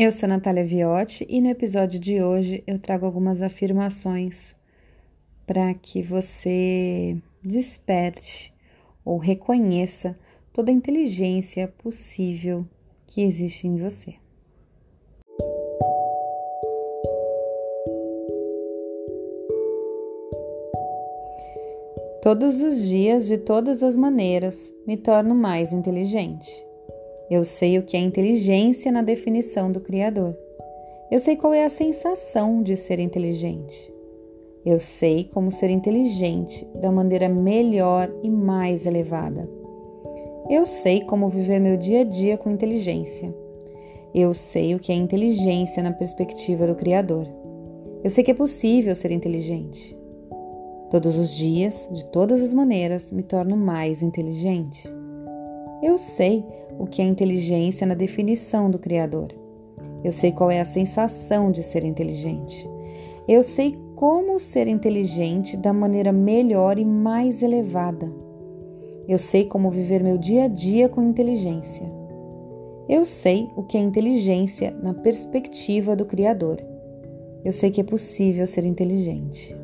Eu sou Natália Viotti e no episódio de hoje eu trago algumas afirmações para que você desperte ou reconheça toda a inteligência possível que existe em você. Todos os dias, de todas as maneiras, me torno mais inteligente. Eu sei o que é inteligência na definição do Criador. Eu sei qual é a sensação de ser inteligente. Eu sei como ser inteligente da maneira melhor e mais elevada. Eu sei como viver meu dia a dia com inteligência. Eu sei o que é inteligência na perspectiva do Criador. Eu sei que é possível ser inteligente. Todos os dias, de todas as maneiras, me torno mais inteligente. Eu sei o que é inteligência na definição do Criador. Eu sei qual é a sensação de ser inteligente. Eu sei como ser inteligente da maneira melhor e mais elevada. Eu sei como viver meu dia a dia com inteligência. Eu sei o que é inteligência na perspectiva do Criador. Eu sei que é possível ser inteligente.